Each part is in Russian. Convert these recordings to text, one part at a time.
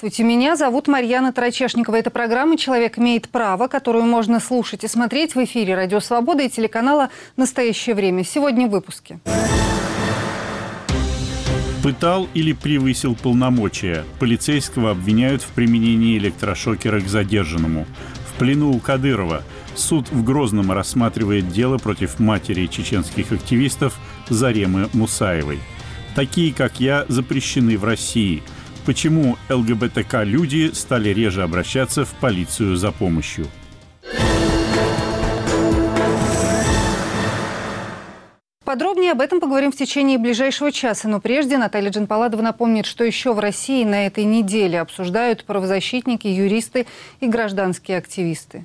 Здравствуйте, меня зовут Марьяна Тарачешникова. Это программа «Человек имеет право», которую можно слушать и смотреть в эфире «Радио Свобода» и телеканала «Настоящее время». Сегодня в выпуске. Пытал или превысил полномочия. Полицейского обвиняют в применении электрошокера к задержанному. В плену у Кадырова. Суд в Грозном рассматривает дело против матери чеченских активистов Заремы Мусаевой. Такие, как я, запрещены в России – Почему ЛГБТК-люди стали реже обращаться в полицию за помощью? Подробнее об этом поговорим в течение ближайшего часа. Но прежде Наталья Джанпаладова напомнит, что еще в России на этой неделе обсуждают правозащитники, юристы и гражданские активисты.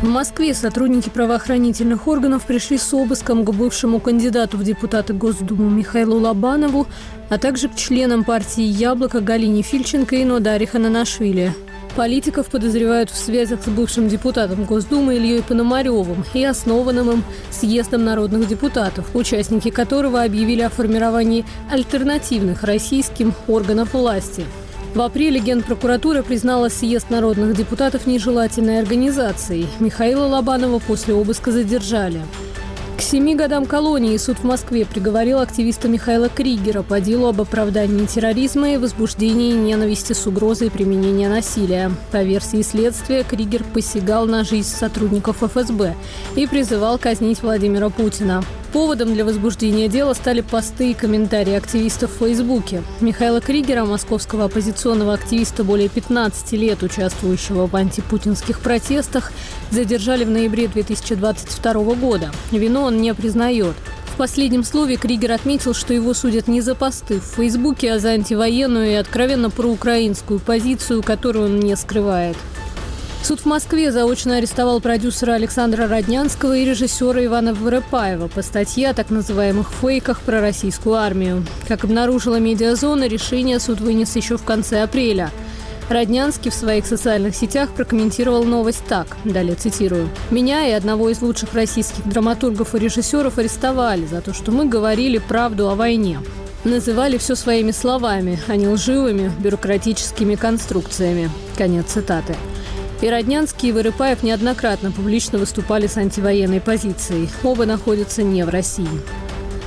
В Москве сотрудники правоохранительных органов пришли с обыском к бывшему кандидату в депутаты Госдумы Михаилу Лобанову, а также к членам партии «Яблоко» Галине Фильченко и Нодаре Хананашвили. Политиков подозревают в связях с бывшим депутатом Госдумы Ильей Пономаревым и основанным им съездом народных депутатов, участники которого объявили о формировании альтернативных российским органов власти – в апреле Генпрокуратура признала съезд народных депутатов нежелательной организацией. Михаила Лобанова после обыска задержали. К семи годам колонии суд в Москве приговорил активиста Михаила Кригера по делу об оправдании терроризма и возбуждении ненависти с угрозой применения насилия. По версии следствия, Кригер посягал на жизнь сотрудников ФСБ и призывал казнить Владимира Путина. Поводом для возбуждения дела стали посты и комментарии активистов в Фейсбуке. Михаила Кригера, московского оппозиционного активиста более 15 лет, участвующего в антипутинских протестах, задержали в ноябре 2022 года. Вину он не признает. В последнем слове Кригер отметил, что его судят не за посты в Фейсбуке, а за антивоенную и откровенно проукраинскую позицию, которую он не скрывает. Суд в Москве заочно арестовал продюсера Александра Роднянского и режиссера Ивана Воропаева по статье о так называемых фейках про российскую армию. Как обнаружила медиазона, решение суд вынес еще в конце апреля. Роднянский в своих социальных сетях прокомментировал новость так, далее цитирую. «Меня и одного из лучших российских драматургов и режиссеров арестовали за то, что мы говорили правду о войне. Называли все своими словами, а не лживыми бюрократическими конструкциями». Конец цитаты. И Роднянский, и Вырыпаев неоднократно публично выступали с антивоенной позицией. Оба находятся не в России.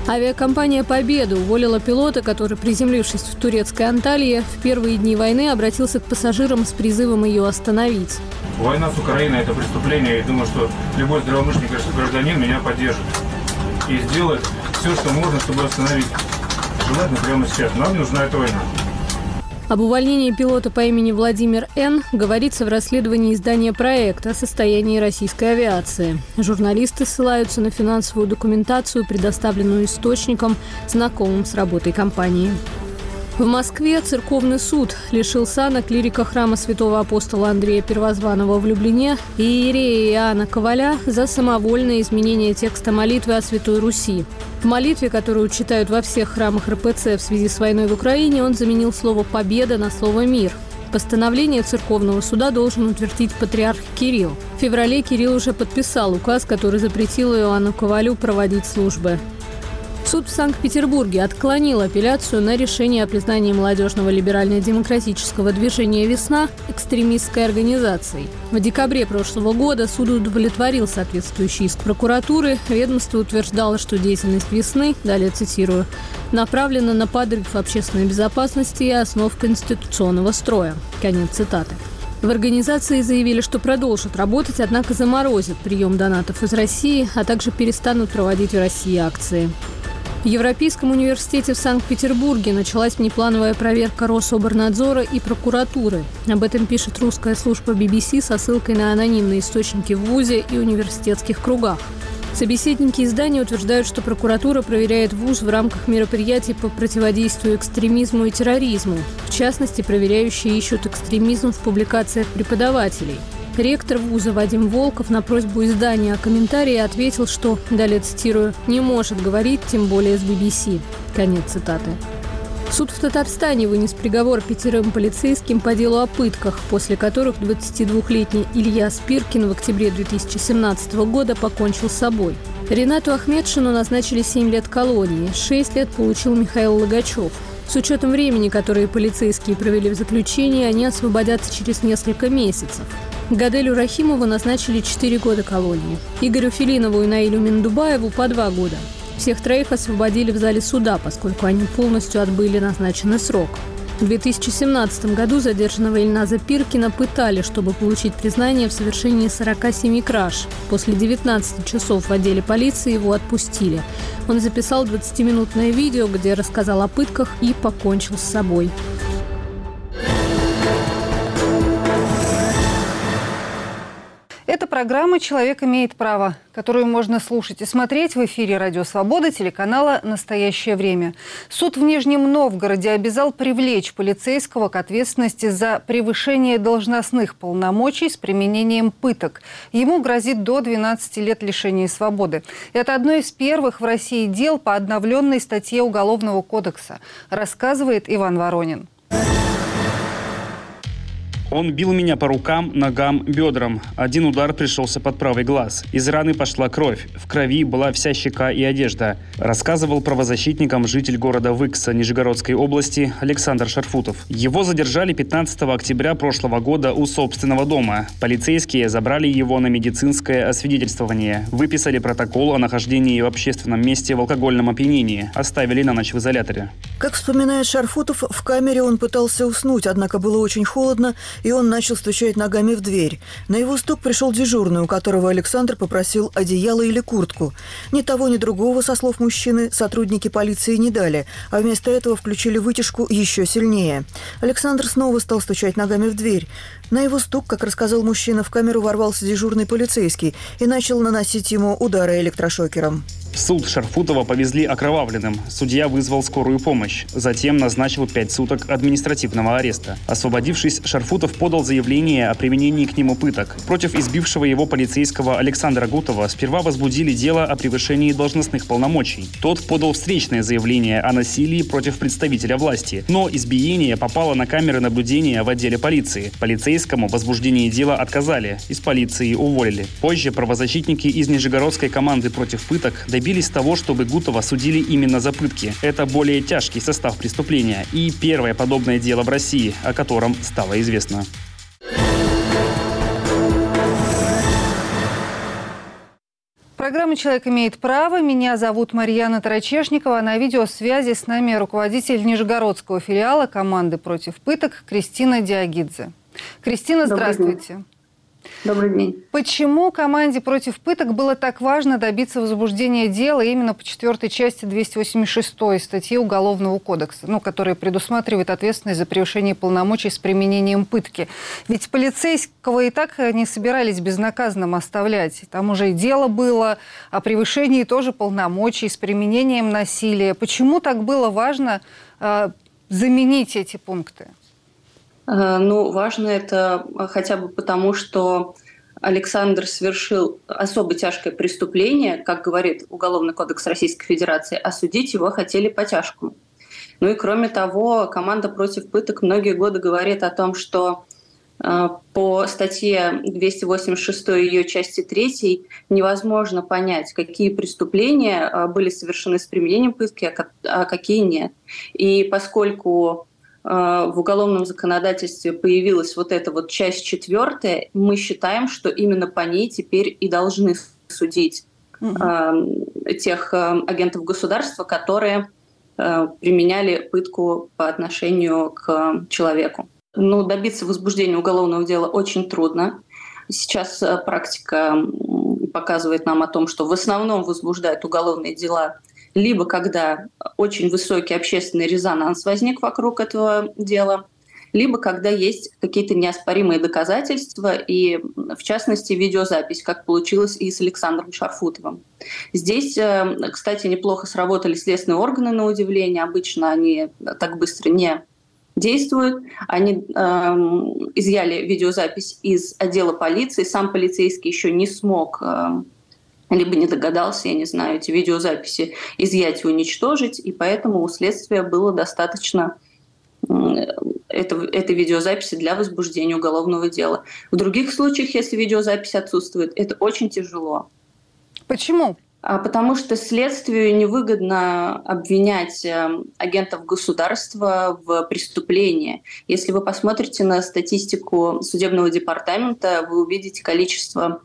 Авиакомпания «Победа» уволила пилота, который, приземлившись в турецкой Анталии, в первые дни войны обратился к пассажирам с призывом ее остановить. Война с Украиной – это преступление. Я думаю, что любой здравомыслящий гражданин меня поддержит и сделает все, что можно, чтобы остановить. Желательно прямо сейчас. Нам нужна эта война. Об увольнении пилота по имени Владимир Н. говорится в расследовании издания проекта о состоянии российской авиации. Журналисты ссылаются на финансовую документацию, предоставленную источникам, знакомым с работой компании. В Москве церковный суд лишил сана клирика храма святого апостола Андрея Первозванного в Люблине и иерея Иоанна Коваля за самовольное изменение текста молитвы о Святой Руси. В молитве, которую читают во всех храмах РПЦ в связи с войной в Украине, он заменил слово «победа» на слово «мир». Постановление церковного суда должен утвердить патриарх Кирилл. В феврале Кирилл уже подписал указ, который запретил Иоанну Ковалю проводить службы. Суд в Санкт-Петербурге отклонил апелляцию на решение о признании молодежного либерально-демократического движения «Весна» экстремистской организацией. В декабре прошлого года суд удовлетворил соответствующий иск прокуратуры. Ведомство утверждало, что деятельность «Весны», далее цитирую, направлена на подрыв общественной безопасности и основ конституционного строя. Конец цитаты. В организации заявили, что продолжат работать, однако заморозят прием донатов из России, а также перестанут проводить в России акции. В Европейском университете в Санкт-Петербурге началась внеплановая проверка Рособорнадзора и прокуратуры. Об этом пишет русская служба BBC со ссылкой на анонимные источники в ВУЗе и университетских кругах. Собеседники издания утверждают, что прокуратура проверяет ВУЗ в рамках мероприятий по противодействию экстремизму и терроризму. В частности, проверяющие ищут экстремизм в публикациях преподавателей – Ректор вуза Вадим Волков на просьбу издания о комментарии ответил, что, далее цитирую, «не может говорить, тем более с BBC». Конец цитаты. Суд в Татарстане вынес приговор пятерым полицейским по делу о пытках, после которых 22-летний Илья Спиркин в октябре 2017 года покончил с собой. Ренату Ахмедшину назначили 7 лет колонии, 6 лет получил Михаил Логачев. С учетом времени, которое полицейские провели в заключении, они освободятся через несколько месяцев. Гаделю Рахимову назначили 4 года колонии. Игорю Филинову и Наилю Миндубаеву по 2 года. Всех троих освободили в зале суда, поскольку они полностью отбыли назначенный срок. В 2017 году задержанного Ильназа Пиркина пытали, чтобы получить признание в совершении 47 краж. После 19 часов в отделе полиции его отпустили. Он записал 20-минутное видео, где рассказал о пытках и покончил с собой. Это программа «Человек имеет право», которую можно слушать и смотреть в эфире «Радио Свобода» телеканала «Настоящее время». Суд в Нижнем Новгороде обязал привлечь полицейского к ответственности за превышение должностных полномочий с применением пыток. Ему грозит до 12 лет лишения свободы. Это одно из первых в России дел по обновленной статье Уголовного кодекса, рассказывает Иван Воронин. Он бил меня по рукам, ногам, бедрам. Один удар пришелся под правый глаз. Из раны пошла кровь. В крови была вся щека и одежда. Рассказывал правозащитникам житель города Выкса Нижегородской области Александр Шарфутов. Его задержали 15 октября прошлого года у собственного дома. Полицейские забрали его на медицинское освидетельствование. Выписали протокол о нахождении в общественном месте в алкогольном опьянении. Оставили на ночь в изоляторе. Как вспоминает Шарфутов, в камере он пытался уснуть, однако было очень холодно, и он начал стучать ногами в дверь. На его стук пришел дежурный, у которого Александр попросил одеяло или куртку. Ни того, ни другого, со слов мужчины, сотрудники полиции не дали, а вместо этого включили вытяжку еще сильнее. Александр снова стал стучать ногами в дверь. На его стук, как рассказал мужчина, в камеру ворвался дежурный полицейский и начал наносить ему удары электрошокером. Суд Шарфутова повезли окровавленным. Судья вызвал скорую помощь. Затем назначил пять суток административного ареста. Освободившись, Шарфутов подал заявление о применении к нему пыток. Против избившего его полицейского Александра Гутова сперва возбудили дело о превышении должностных полномочий. Тот подал встречное заявление о насилии против представителя власти. Но избиение попало на камеры наблюдения в отделе полиции. Полицейскому возбуждение дела отказали. Из полиции уволили. Позже правозащитники из Нижегородской команды против пыток добились того, чтобы Гутова судили именно за пытки. Это более тяжкий состав преступления и первое подобное дело в России, о котором стало известно. Программа «Человек имеет право». Меня зовут Марьяна Тарачешникова. На видеосвязи с нами руководитель Нижегородского филиала команды «Против пыток» Кристина Диагидзе. Кристина, здравствуйте. Добрый день. Почему команде против пыток было так важно добиться возбуждения дела именно по четвертой части 286 статьи Уголовного кодекса, ну, которая предусматривает ответственность за превышение полномочий с применением пытки? Ведь полицейского и так не собирались безнаказанным оставлять. Там уже и дело было о превышении тоже полномочий с применением насилия. Почему так было важно э, заменить эти пункты? Э, ну, важно это э, хотя бы потому, что Александр совершил особо тяжкое преступление, как говорит Уголовный кодекс Российской Федерации, а судить его хотели по-тяжкому. Ну и кроме того, команда против пыток многие годы говорит о том, что э, по статье 286 ее части 3 невозможно понять, какие преступления были совершены с применением пытки, а, а какие нет. И поскольку Э, в уголовном законодательстве появилась вот эта вот часть четвертая, мы считаем, что именно по ней теперь и должны судить угу. тех э, агентов государства, которые применяли пытку по отношению к человеку. Ну, добиться возбуждения уголовного дела очень трудно. Сейчас практика показывает нам о том, что в основном возбуждают уголовные дела либо когда очень высокий общественный резонанс возник вокруг этого дела, либо когда есть какие-то неоспоримые доказательства, и в частности видеозапись, как получилось и с Александром Шарфутовым. Здесь, э, кстати, неплохо сработали следственные органы, на удивление. Обычно они так быстро не действуют. Они э, изъяли видеозапись из отдела полиции. Сам полицейский еще не смог э, либо не догадался, я не знаю, эти видеозаписи изъять и уничтожить, и поэтому у следствия было достаточно это, этой видеозаписи для возбуждения уголовного дела. В других случаях, если видеозапись отсутствует, это очень тяжело. Почему? А потому что следствию невыгодно обвинять эм, агентов государства в преступлении. Если вы посмотрите на статистику судебного департамента, вы увидите количество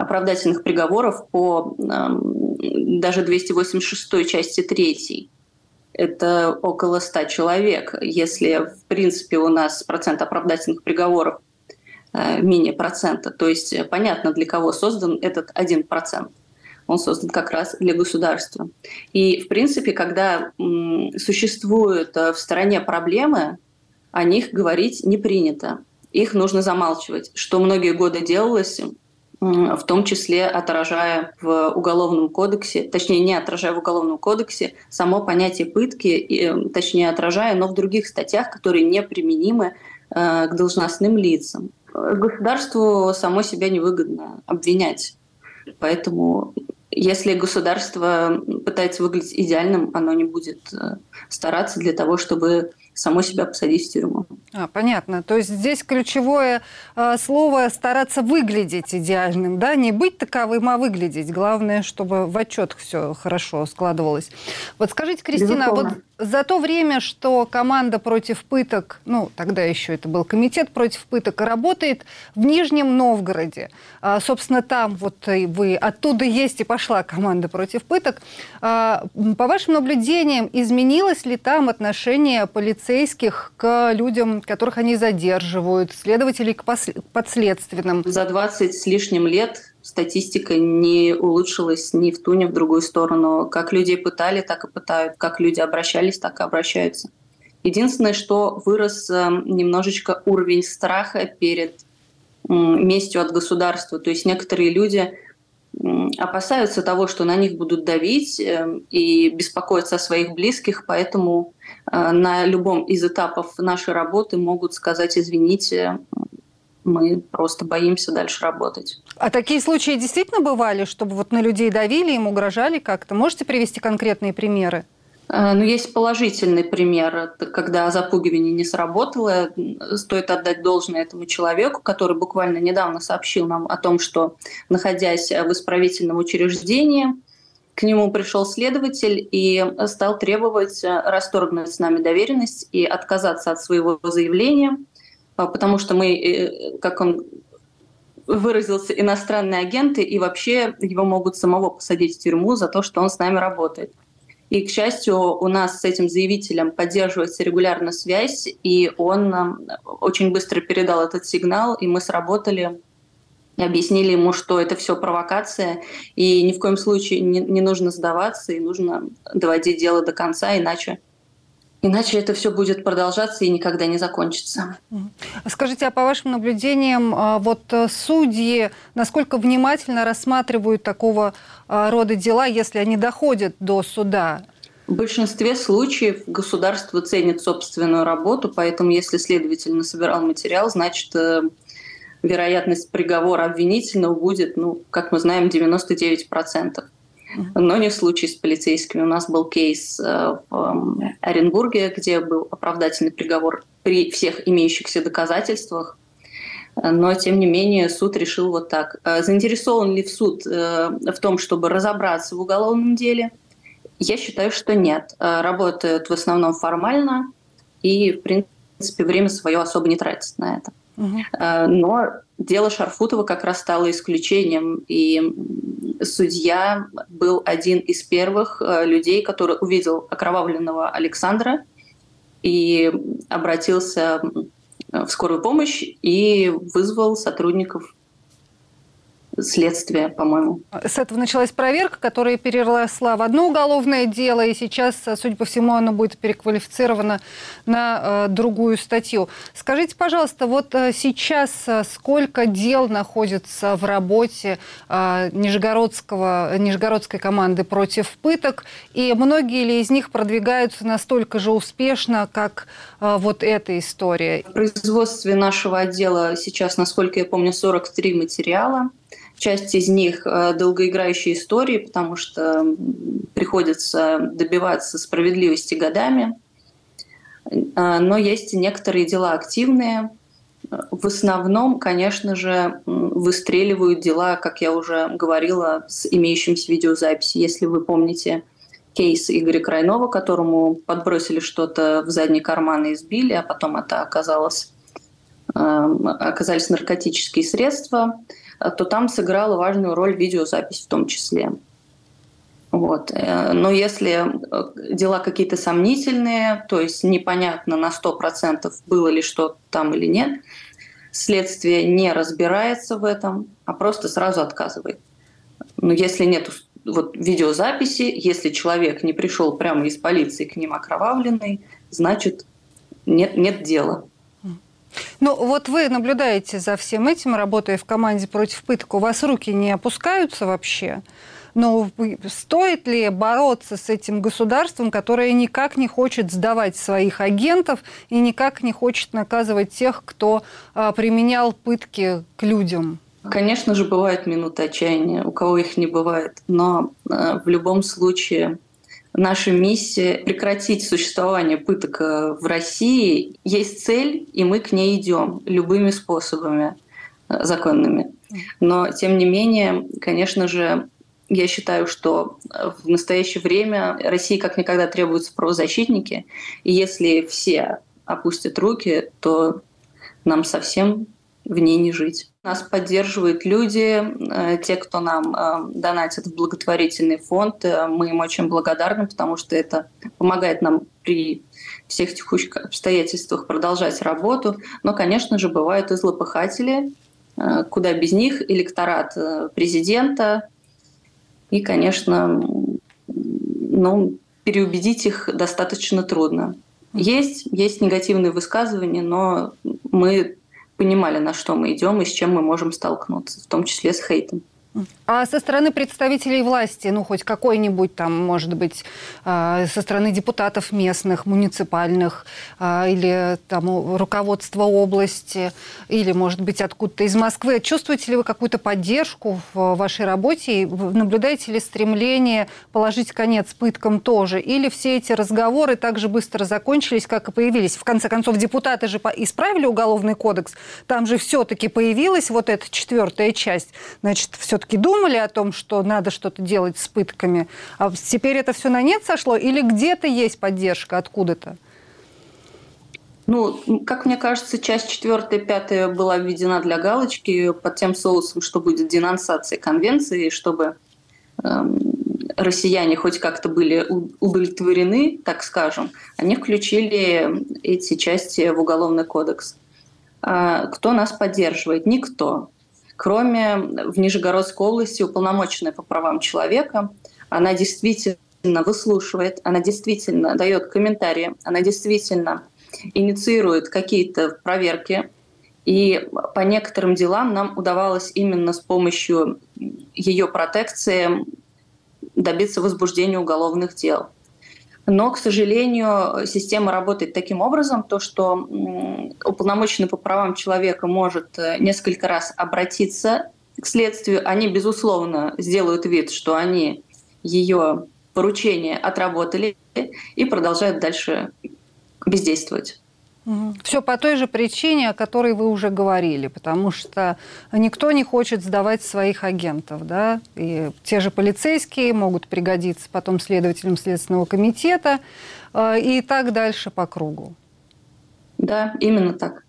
оправдательных приговоров по даже 286 части 3. Это около 100 человек. Если, в принципе, у нас процент оправдательных приговоров э, менее процента, то есть понятно, для кого создан этот один процент он создан как раз для государства. И, в принципе, когда существуют э, в стране проблемы, о них говорить не принято. Их нужно замалчивать, что многие годы делалось, в том числе отражая в Уголовном кодексе, точнее, не отражая в Уголовном кодексе само понятие пытки, и, точнее, отражая, но в других статьях, которые не применимы э, к должностным лицам. Государству само себя невыгодно обвинять. Поэтому если государство пытается выглядеть идеальным, оно не будет э, стараться для того, чтобы само себя посадить в тюрьму. А, понятно. То есть здесь ключевое э, слово стараться выглядеть идеальным, да, не быть таковым, а выглядеть. Главное, чтобы в отчет все хорошо складывалось. Вот скажите, Кристина, Безусловно. вот за то время, что команда против пыток, ну, тогда еще это был комитет против пыток, работает в Нижнем Новгороде. А, собственно, там вот вы, оттуда есть и пошла команда против пыток. А, по вашим наблюдениям, изменилось ли там отношение полицейских к людям, которых они задерживают, следователей к подследственным? За 20 с лишним лет статистика не улучшилась ни в ту, ни в другую сторону. Как людей пытали, так и пытают. Как люди обращались, так и обращаются. Единственное, что вырос э, немножечко уровень страха перед местью от государства. То есть некоторые люди опасаются того, что на них будут давить э, и беспокоятся о своих близких, поэтому э, на любом из этапов нашей работы могут сказать «извините, мы просто боимся дальше работать. А такие случаи действительно бывали, чтобы вот на людей давили, им угрожали как-то? Можете привести конкретные примеры? Э, ну, есть положительный пример, когда запугивание не сработало. Стоит отдать должное этому человеку, который буквально недавно сообщил нам о том, что, находясь в исправительном учреждении, к нему пришел следователь и стал требовать расторгнуть с нами доверенность и отказаться от своего заявления – потому что мы, э, как он выразился, иностранные агенты, и вообще его могут самого посадить в тюрьму за то, что он с нами работает. И, к счастью, у нас с этим заявителем поддерживается регулярно связь, и он очень быстро передал этот сигнал, и мы сработали и объяснили ему, что это все провокация, и ни в коем случае не, не нужно сдаваться, и нужно доводить дело до конца, иначе Иначе это все будет продолжаться и никогда не закончится. Скажите, а по вашим наблюдениям, а, вот э, судьи насколько внимательно рассматривают такого а, рода дела, если они доходят до суда? В большинстве случаев государство ценит собственную работу, поэтому если следователь насобирал материал, значит, э, вероятность приговора обвинительного будет, ну, как мы знаем, 99% но не в случае с полицейскими. У нас был кейс э, в Оренбурге, где был оправдательный приговор при всех имеющихся доказательствах. Но, тем не менее, суд решил вот так. Э, заинтересован ли в суд э, в том, чтобы разобраться в уголовном деле? Я считаю, что нет. Работают в основном формально и, в принципе, время свое особо не тратят на это. Но дело Шарфутова как раз стало исключением, и судья был один из первых э, людей, который увидел окровавленного Александра и обратился в скорую помощь и вызвал сотрудников следствия, по-моему. С этого началась проверка, которая переросла в одно уголовное дело, и сейчас, судя по всему, оно будет переквалифицировано на э, другую статью. Скажите, пожалуйста, вот э, сейчас э, сколько дел находится в работе э, Нижегородского, Нижегородской команды против пыток, и многие ли из них продвигаются настолько же успешно, как э, вот эта история? В производстве нашего отдела сейчас, насколько я помню, 43 материала. Часть из них э, долгоиграющие истории, потому что приходится добиваться справедливости годами. Э, но есть и некоторые дела активные. В основном, конечно же, выстреливают дела, как я уже говорила, с имеющимся видеозаписи. Если вы помните кейс Игоря Крайнова, которому подбросили что-то в задний карман и избили, а потом это оказалось, э, оказались наркотические средства, то там сыграла важную роль видеозапись в том числе. Вот. Э, но если э, дела какие-то сомнительные, то есть непонятно на 100% было ли что там или нет, следствие не разбирается в этом, а просто сразу отказывает. Но если нет вот видеозаписи, если человек не пришел прямо из полиции к ним окровавленный, значит нет, нет дела. Ну, вот вы наблюдаете за всем этим, работая в команде против пыток. У вас руки не опускаются вообще? Но стоит ли бороться с этим государством, которое никак не хочет сдавать своих агентов и никак не хочет наказывать тех, кто а, применял пытки к людям? Конечно же, бывают минуты отчаяния, у кого их не бывает. Но э, в любом случае наша миссия прекратить существование пыток э, в России. Есть цель, и мы к ней идем любыми способами э, законными. Но, тем не менее, конечно же, я считаю, что в настоящее время России как никогда требуются правозащитники. И если все опустят руки, то нам совсем в ней не жить. Нас поддерживают люди, э, те, кто нам э, донатит в благотворительный фонд. Э, мы им очень благодарны, потому что это помогает нам при всех текущих обстоятельствах продолжать работу. Но, конечно же, бывают и злопыхатели, куда без них электорат президента. И, конечно, ну, переубедить их достаточно трудно. Есть, есть негативные высказывания, но мы понимали, на что мы идем и с чем мы можем столкнуться, в том числе с хейтом. А со стороны представителей власти, ну, хоть какой-нибудь там, может быть, а, со стороны депутатов местных, муниципальных, а, или там руководства области, или, может быть, откуда-то из Москвы, чувствуете ли вы какую-то поддержку в вашей работе? Наблюдаете ли стремление положить конец пыткам тоже? Или все эти разговоры так же быстро закончились, как и появились? В конце концов, депутаты же исправили уголовный кодекс, там же все-таки появилась вот эта четвертая часть, значит, все все-таки думали о том, что надо что-то делать с пытками, а теперь это все на нет сошло, или где-то есть поддержка откуда-то? Ну, как мне кажется, часть четвертая, пятая была введена для галочки под тем соусом, что будет денонсация конвенции, чтобы эм, россияне хоть как-то были удовлетворены, так скажем, они включили эти части в Уголовный кодекс. А кто нас поддерживает? Никто кроме в Нижегородской области уполномоченной по правам человека. Она действительно выслушивает, она действительно дает комментарии, она действительно инициирует какие-то проверки. И по некоторым делам нам удавалось именно с помощью ее протекции добиться возбуждения уголовных дел. Но, к сожалению, система работает таким образом, то, что уполномоченный по правам человека может э, несколько раз обратиться к следствию. Они, безусловно, сделают вид, что они ее поручение отработали и продолжают дальше бездействовать. Все по той же причине, о которой вы уже говорили, потому что никто не хочет сдавать своих агентов, да, и те же полицейские могут пригодиться потом следователям Следственного комитета э, и так дальше по кругу. Да, именно так.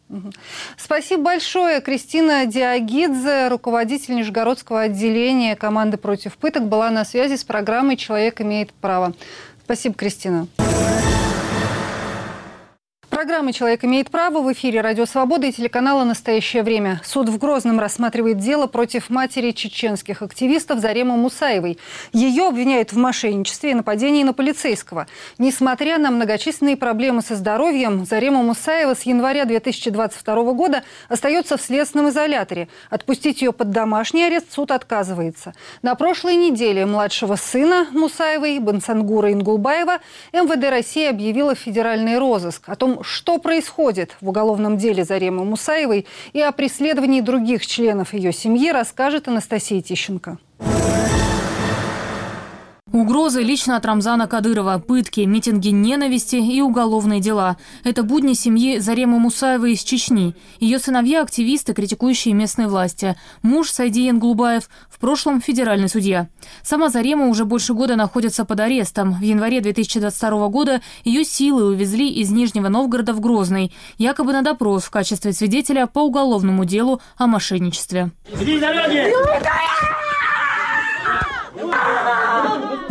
Спасибо большое. Кристина Диагидзе, руководитель Нижегородского отделения команды против пыток, была на связи с программой «Человек имеет право». Спасибо, Кристина. Программа «Человек имеет право» в эфире «Радио Свобода» и телеканала «Настоящее время». Суд в Грозном рассматривает дело против матери чеченских активистов Заремы Мусаевой. Ее обвиняют в мошенничестве и нападении на полицейского. Несмотря на многочисленные проблемы со здоровьем, Зарема Мусаева с января 2022 года остается в следственном изоляторе. Отпустить ее под домашний арест суд отказывается. На прошлой неделе младшего сына Мусаевой, Бансангура Ингулбаева, МВД России объявила федеральный розыск. О том, что происходит в уголовном деле Заремы Мусаевой и о преследовании других членов ее семьи, расскажет Анастасия Тищенко. Угрозы лично от Рамзана Кадырова, пытки, митинги ненависти и уголовные дела. Это будни семьи Заремы Мусаевой из Чечни. Ее сыновья – активисты, критикующие местные власти. Муж Сайдиен Глубаев в прошлом федеральный судья. Сама Зарема уже больше года находится под арестом. В январе 2022 года ее силы увезли из Нижнего Новгорода в Грозный, якобы на допрос в качестве свидетеля по уголовному делу о мошенничестве.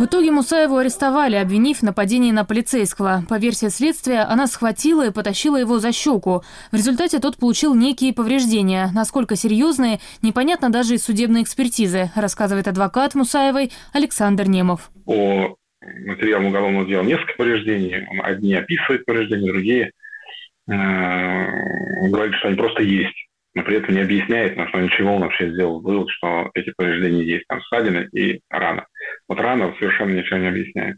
В итоге Мусаеву арестовали, обвинив в нападении на полицейского. По версии следствия, она схватила и потащила его за щеку. В результате тот получил некие повреждения. Насколько серьезные, непонятно даже из судебной экспертизы, рассказывает адвокат Мусаевой Александр Немов. По материалам уголовного дела несколько повреждений. Одни описывают повреждения, другие э, говорят, что они просто есть но при этом не объясняет, на основе чего он вообще сделал вывод, что эти повреждения есть. Там ссадины и рана. Вот рана совершенно ничего не объясняет.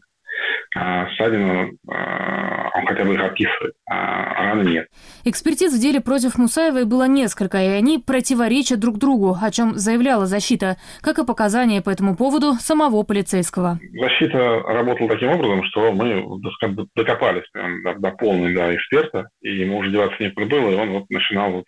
А ссадину а, он хотя бы их описывает, а раны нет. Экспертиз в деле против Мусаевой было несколько, и они противоречат друг другу, о чем заявляла защита, как и показания по этому поводу самого полицейского. Защита работала таким образом, что мы докопались до, до полной до эксперта, и ему уже деваться некуда было, и он вот начинал вот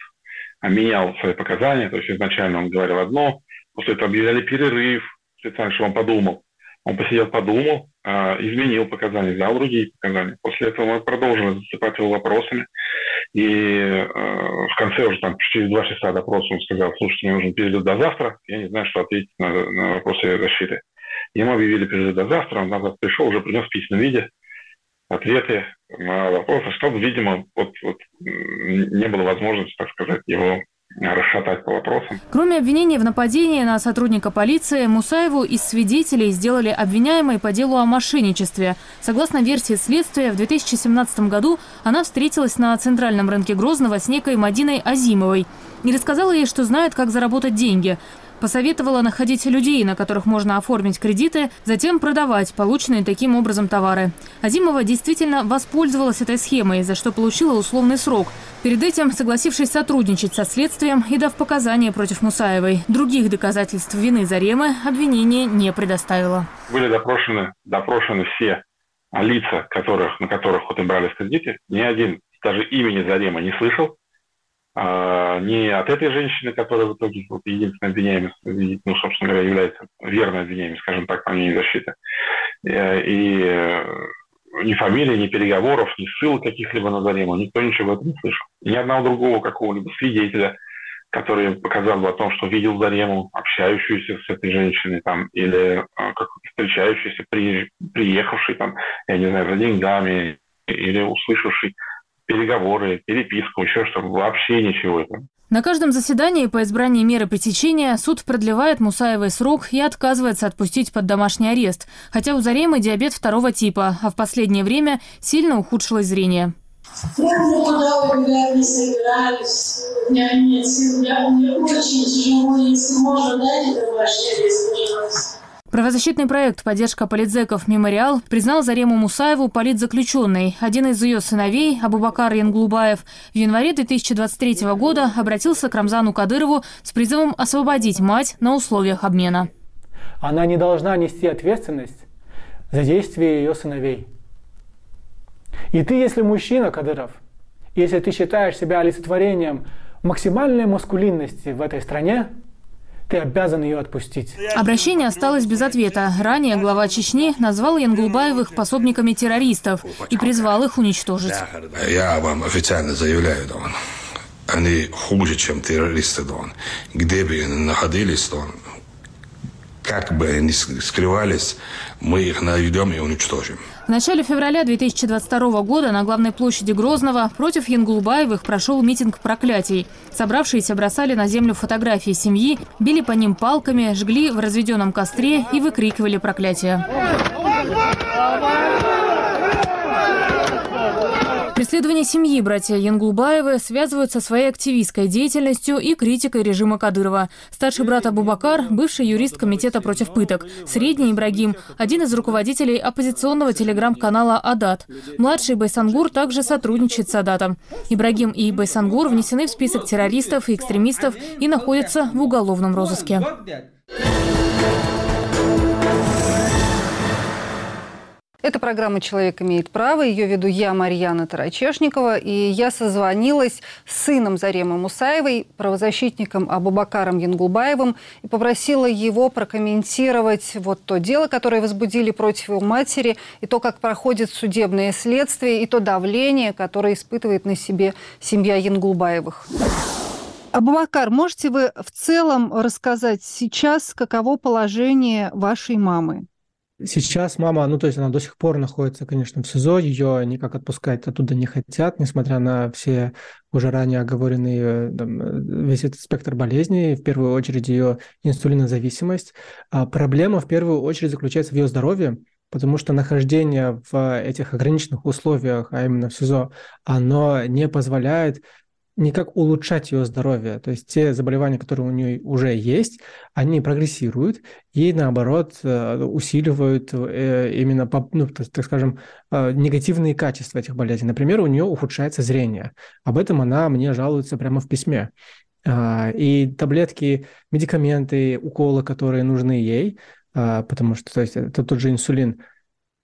менял свои показания, то есть изначально он говорил одно, после этого объявляли перерыв, специально, чтобы он подумал. Он посидел, подумал, э, изменил показания, взял другие показания. После этого мы продолжили засыпать его вопросами. И э, в конце уже там через два часа допроса он сказал, слушайте, мне нужен перерыв до завтра, я не знаю, что ответить на, на вопросы защиты. Ему объявили перерыв до завтра, он назад пришел, уже принес в письменном виде ответы на вопросы, чтобы, видимо, вот, вот не было возможности, так сказать, его расшатать по вопросам. Кроме обвинения в нападении на сотрудника полиции, Мусаеву из свидетелей сделали обвиняемой по делу о мошенничестве. Согласно версии следствия, в 2017 году она встретилась на центральном рынке Грозного с некой Мадиной Азимовой и рассказала ей, что знает, как заработать деньги – Посоветовала находить людей, на которых можно оформить кредиты, затем продавать полученные таким образом товары. Азимова действительно воспользовалась этой схемой, за что получила условный срок. Перед этим согласившись сотрудничать со следствием и дав показания против Мусаевой. Других доказательств вины Заремы обвинение не предоставило. Были допрошены, допрошены все лица, которых, на которых вот и брались кредиты. Ни один даже имени Зарема не слышал а, не от этой женщины, которая в итоге вот, единственной обвиняемой, ну, собственно говоря, является верной обвиняемой, скажем так, по мнению защиты. Э, и э, ни фамилии, ни переговоров, ни ссылок каких-либо на Зарему, никто ничего об этом не слышал. Ни одного другого какого-либо свидетеля, который показал бы о том, что видел Зарему, общающуюся с этой женщиной, там, или э, как встречающуюся, при, приехавший, там, я не знаю, за деньгами, или услышавший переговоры, переписку, еще что вообще ничего этого. На каждом заседании по избранию меры пресечения суд продлевает Мусаевой срок и отказывается отпустить под домашний арест, хотя у Заремы диабет второго типа, а в последнее время сильно ухудшилось зрение. Я никуда не собираюсь, у меня нет сил, я, мне очень тяжело, если можно, дайте домашний арест, пожалуйста. Правозащитный проект «Поддержка политзеков. Мемориал» признал Зарему Мусаеву политзаключенной. Один из ее сыновей, Абубакар Янглубаев, в январе 2023 года обратился к Рамзану Кадырову с призывом освободить мать на условиях обмена. Она не должна нести ответственность за действия ее сыновей. И ты, если мужчина, Кадыров, если ты считаешь себя олицетворением максимальной маскулинности в этой стране – ты обязан ее отпустить. Обращение осталось без ответа. Ранее глава Чечни назвал Янгулбаевых пособниками террористов и призвал их уничтожить. Я вам официально заявляю, Дон, они хуже, чем террористы, Дон. Где бы они находились, Дон, как бы они скрывались, мы их найдем и уничтожим. В начале февраля 2022 года на главной площади Грозного против Янгулбаевых прошел митинг проклятий. Собравшиеся бросали на землю фотографии семьи, били по ним палками, жгли в разведенном костре и выкрикивали проклятия. Преследование семьи братья Янгулбаевы связывают со своей активистской деятельностью и критикой режима Кадырова. Старший брат Абубакар – бывший юрист Комитета против пыток. Средний Ибрагим – один из руководителей оппозиционного телеграм-канала «Адат». Младший Байсангур также сотрудничает с «Адатом». Ибрагим и Байсангур внесены в список террористов и экстремистов и находятся в уголовном розыске. Это программа «Человек имеет право». Ее веду я, Марьяна Тарачешникова. И я созвонилась с сыном Заремы Мусаевой, правозащитником Абубакаром Янгулбаевым, и попросила его прокомментировать вот то дело, которое возбудили против его матери, и то, как проходит судебное следствие, и то давление, которое испытывает на себе семья Янгулбаевых. Абубакар, можете вы в целом рассказать сейчас, каково положение вашей мамы? Сейчас мама, ну то есть она до сих пор находится, конечно, в СИЗО, ее никак отпускать оттуда не хотят, несмотря на все уже ранее оговоренные, там, весь этот спектр болезней, в первую очередь ее инсулинозависимость. А проблема в первую очередь заключается в ее здоровье, потому что нахождение в этих ограниченных условиях, а именно в СИЗО, оно не позволяет никак улучшать ее здоровье. То есть те заболевания, которые у нее уже есть, они прогрессируют и, наоборот, э, усиливают э, именно, ну, так скажем, э, негативные качества этих болезней. Например, у нее ухудшается зрение. Об этом она мне жалуется прямо в письме. И таблетки, медикаменты, уколы, которые нужны ей, потому что то есть, это тот же инсулин –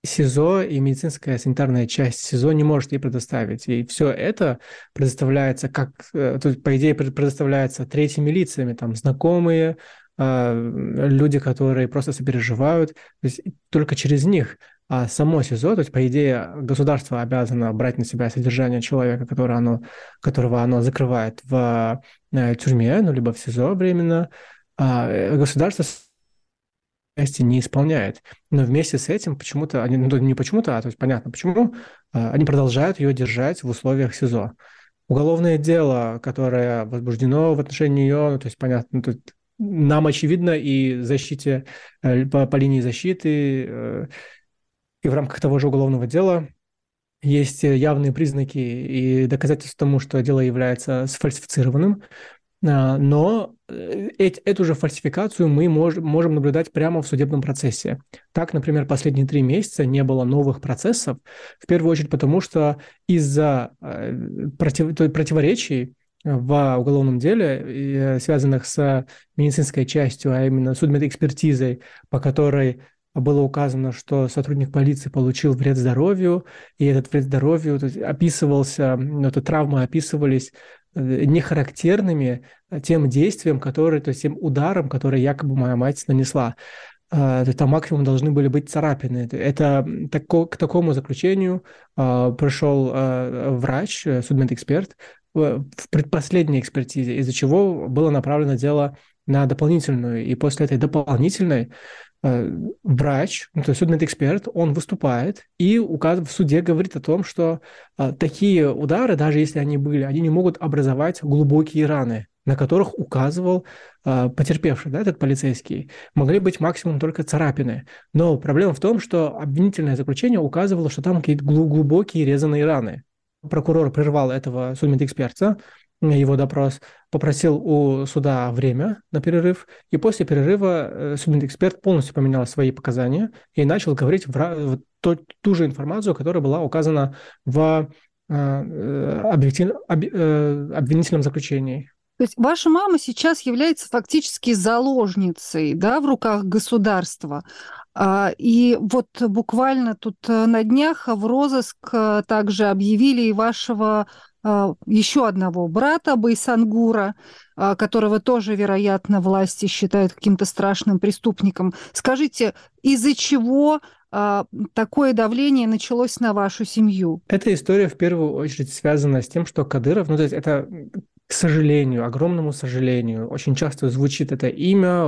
СИЗО и медицинская санитарная часть СИЗО не может ей предоставить. И все это предоставляется как, э, есть, по идее, предоставляется третьими лицами, там, знакомые, а, люди, которые просто сопереживают, то есть только через них. А само СИЗО, то есть, по идее, государство обязано брать на себя содержание человека, которое оно, которого оно закрывает в э, тюрьме, ну, либо в СИЗО временно. А э, государство части не исполняет. Но вместе с этим почему-то, они, ну, не почему-то, а то есть понятно почему, а, они продолжают ее держать в условиях СИЗО. Уголовное дело, которое возбуждено в отношении нее, ну, то есть понятно, тут нам очевидно и защите э, по, по линии защиты э, и в рамках того же уголовного дела есть явные признаки и доказательства тому, что дело является сфальсифицированным. А, но э, эту же фальсификацию мы можем наблюдать прямо в судебном процессе. Так, например, последние три месяца не было новых процессов, в первую очередь потому, что из-за э, против, противоречий в уголовном деле, э, связанных с медицинской частью, а именно судмедэкспертизой, по которой было указано, что сотрудник полиции получил вред здоровью, и этот вред здоровью описывался, ну, это травмы описывались Э, не характерными э, тем действиям, которые, то есть тем ударом, который якобы моя мать нанесла. Э, там максимум должны были быть царапины. Это тако, к такому заключению пришел врач, судмедэксперт в предпоследней экспертизе, из-за чего было направлено дело на дополнительную. И после этой дополнительной Э, врач, ну, то есть судмедэксперт, он выступает и указ в суде говорит о том, что а, такие удары, даже если они были, они не могут образовать глубокие раны, на которых указывал а, потерпевший, да, этот полицейский, могли быть максимум только царапины. Но проблема в том, что обвинительное заключение указывало, что там какие-то глубокие резаные раны. Прокурор прервал этого судмедэксперта, его допрос, попросил у суда время на перерыв, и после перерыва э, судебный эксперт полностью поменял свои показания и начал говорить в, ту, ту же информацию, которая была указана в э, э объектив, об, обвинительном заключении. То есть ваша мама сейчас является фактически заложницей да, в руках государства. А, и вот буквально тут на днях в розыск также объявили и вашего еще одного брата Байсангура, а, которого тоже, вероятно, власти считают каким-то страшным преступником. Скажите, из-за чего а, такое давление началось на вашу семью? Эта история в первую очередь связана с тем, что Кадыров, ну то есть это к сожалению, огромному сожалению, очень часто звучит это имя,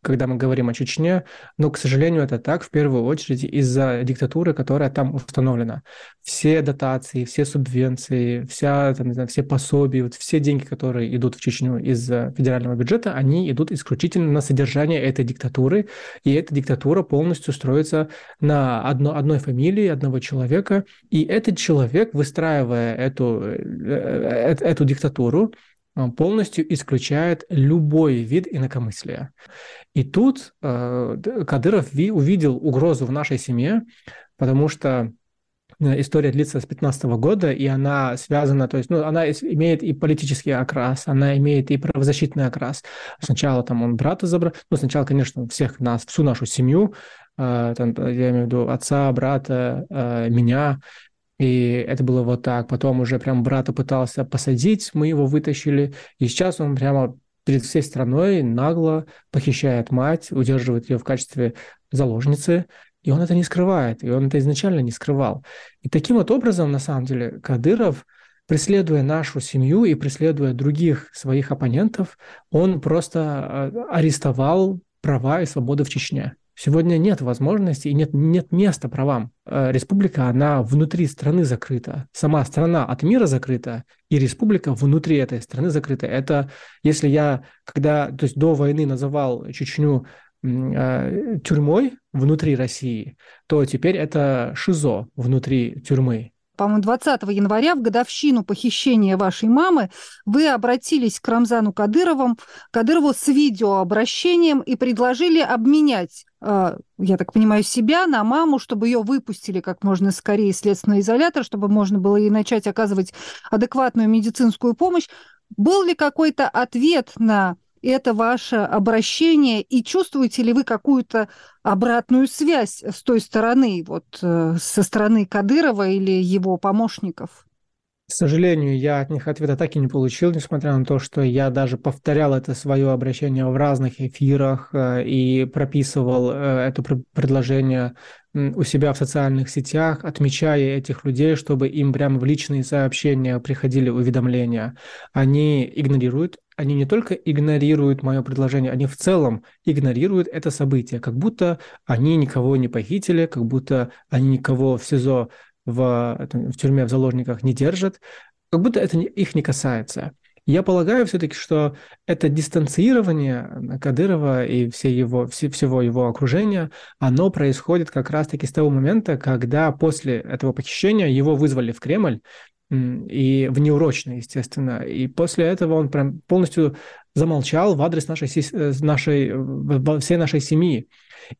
когда мы говорим о Чечне, но, к сожалению, это так в первую очередь из-за диктатуры, которая там установлена. Все дотации, все субвенции, вся, там, не знаю, все пособия, вот все деньги, которые идут в Чечню из федерального бюджета, они идут исключительно на содержание этой диктатуры, и эта диктатура полностью строится на одно, одной фамилии, одного человека, и этот человек, выстраивая эту, э, э, э, эту диктатуру, культуру а, полностью исключает любой вид инакомыслия. И тут э, Кадыров ви, увидел угрозу в нашей семье, потому что э, история длится с 15 года, и она связана, то есть, ну, она имеет и политический окрас, она имеет и правозащитный окрас. Сначала там он брата забрал, ну, сначала, конечно, всех нас, всю нашу семью, э, там, я имею в виду отца, брата, э, меня, и это было вот так. Потом уже прям брата пытался посадить, мы его вытащили. И сейчас он прямо перед всей страной нагло похищает мать, удерживает ее в качестве заложницы. И он это не скрывает, и он это изначально не скрывал. И таким вот образом, на самом деле, Кадыров, преследуя нашу семью и преследуя других своих оппонентов, он просто а, арестовал права и свободы в Чечне. Сегодня нет возможности и нет, нет места правам. Э, республика, она внутри страны закрыта. Сама страна от мира закрыта, и республика внутри этой страны закрыта. Это если я, когда, то есть до войны называл Чечню э, тюрьмой внутри России, то теперь это ШИЗО внутри тюрьмы по-моему, 20 января, в годовщину похищения вашей мамы, вы обратились к Рамзану Кадырову, Кадырову с видеообращением и предложили обменять, я так понимаю, себя на маму, чтобы ее выпустили как можно скорее из следственного изолятора, чтобы можно было ей начать оказывать адекватную медицинскую помощь. Был ли какой-то ответ на это ваше обращение, и чувствуете ли вы какую-то обратную связь с той стороны, вот э, со стороны Кадырова или его помощников? К сожалению, я от них ответа так и не получил, несмотря на то, что я даже повторял это свое обращение в разных эфирах э, и прописывал э, это предложение у себя в социальных сетях, отмечая этих людей, чтобы им прямо в личные сообщения приходили уведомления. Они игнорируют они не только игнорируют мое предложение, они в целом игнорируют это событие, как будто они никого не похитили, как будто они никого в СИЗО, в, в тюрьме, в заложниках не держат, как будто это их не касается. Я полагаю все-таки, что это дистанцирование Кадырова и все его, все, всего его окружения, оно происходит как раз-таки с того момента, когда после этого похищения его вызвали в Кремль, и внеурочно, естественно. И после этого он прям полностью замолчал в адрес нашей, э, нашей, всей нашей семьи.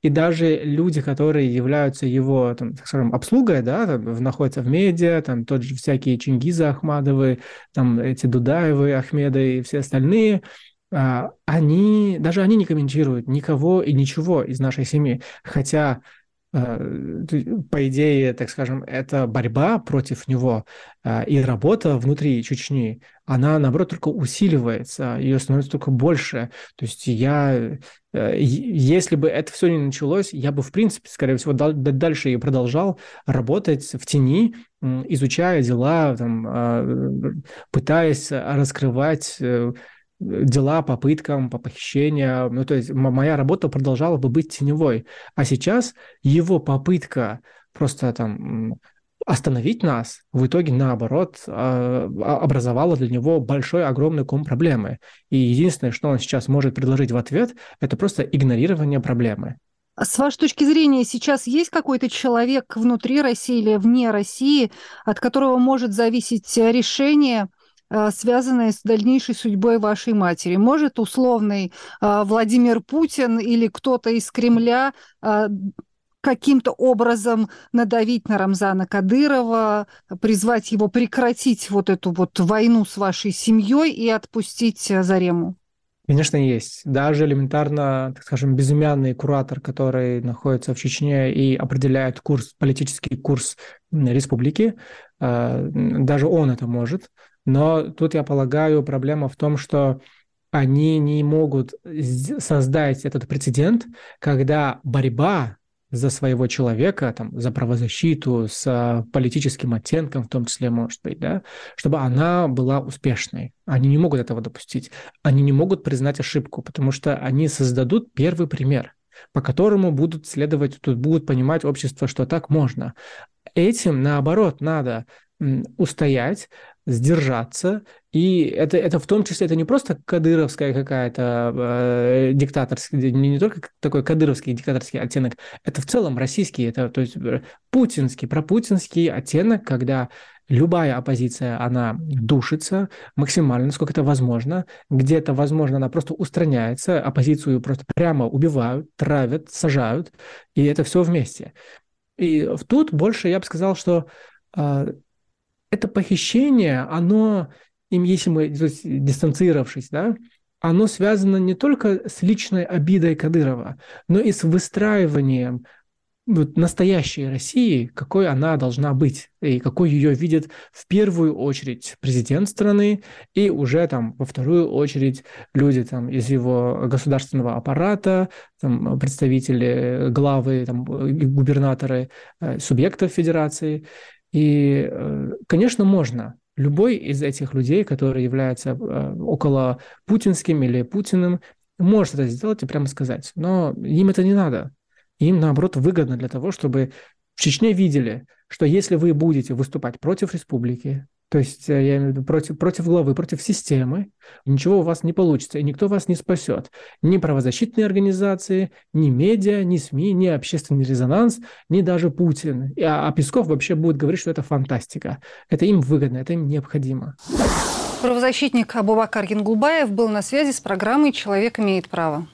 И даже люди, которые являются его, там, так скажем, обслугой, да, там, находятся в медиа, там тот же всякие Чингизы Ахмадовы, там эти Дудаевы, Ахмеды и все остальные, а, они, даже они не комментируют никого и ничего из нашей семьи. Хотя Э, по идее, так скажем, это борьба против него э, и работа внутри Чечни, она, наоборот, только усиливается, ее становится только больше. То есть я, э, если бы это все не началось, я бы, в принципе, скорее всего, дальше и продолжал работать в тени, изучая дела, там, пытаясь раскрывать дела по пыткам, по похищениям. Ну, то есть моя работа продолжала бы быть теневой. А сейчас его попытка просто там остановить нас, в итоге, наоборот, а, а, образовала для него большой, огромный ком проблемы. И единственное, что он сейчас может предложить в ответ, это просто игнорирование проблемы. А с вашей точки зрения, сейчас есть какой-то человек внутри России или вне России, от которого может зависеть решение Э, связанные с дальнейшей судьбой вашей матери. Может условный э, Владимир Путин или кто-то из Кремля э, каким-то образом надавить на Рамзана Кадырова, призвать его прекратить вот эту вот войну с вашей семьей и отпустить Зарему? Конечно, есть. Даже элементарно, так скажем, безымянный куратор, который находится в Чечне и определяет курс, политический курс республики, даже он это может. Но тут, я полагаю, проблема в том, что они не могут создать этот прецедент, когда борьба за своего человека, там, за правозащиту, с политическим оттенком в том числе, может быть, да, чтобы она была успешной. Они не могут этого допустить. Они не могут признать ошибку, потому что они создадут первый пример по которому будут следовать, тут будут понимать общество, что так можно. Этим, наоборот, надо устоять, сдержаться. И это, это в том числе, это не просто кадыровская какая-то э, диктаторская, не, не только такой кадыровский диктаторский оттенок, это в целом российский, это то есть э, путинский, пропутинский оттенок, когда любая оппозиция, она душится максимально, насколько это возможно. Где-то, возможно, она просто устраняется, оппозицию просто прямо убивают, травят, сажают, и это все вместе. И тут больше я бы сказал, что э, это похищение, оно, если мы дистанцировавшись, да, оно связано не только с личной обидой Кадырова, но и с выстраиванием вот настоящей России, какой она должна быть, и какой ее видит в первую очередь президент страны, и уже там во вторую очередь люди там из его государственного аппарата, там, представители, главы, там, губернаторы э, субъектов федерации. И, э, конечно, можно. Любой из этих людей, который является э, около путинским или Путиным, может это сделать и прямо сказать. Но им это не надо. Им, наоборот, выгодно для того, чтобы в Чечне видели, что если вы будете выступать против республики, то есть, э, я имею в виду, против, против главы, против системы, ничего у вас не получится, и никто вас не спасет. Ни правозащитные организации, ни медиа, ни СМИ, ни общественный резонанс, ни даже Путин. А, а Песков вообще будет говорить, что это фантастика. Это им выгодно, это им необходимо. Правозащитник Абубакар Янгулбаев был на связи с программой «Человек имеет право».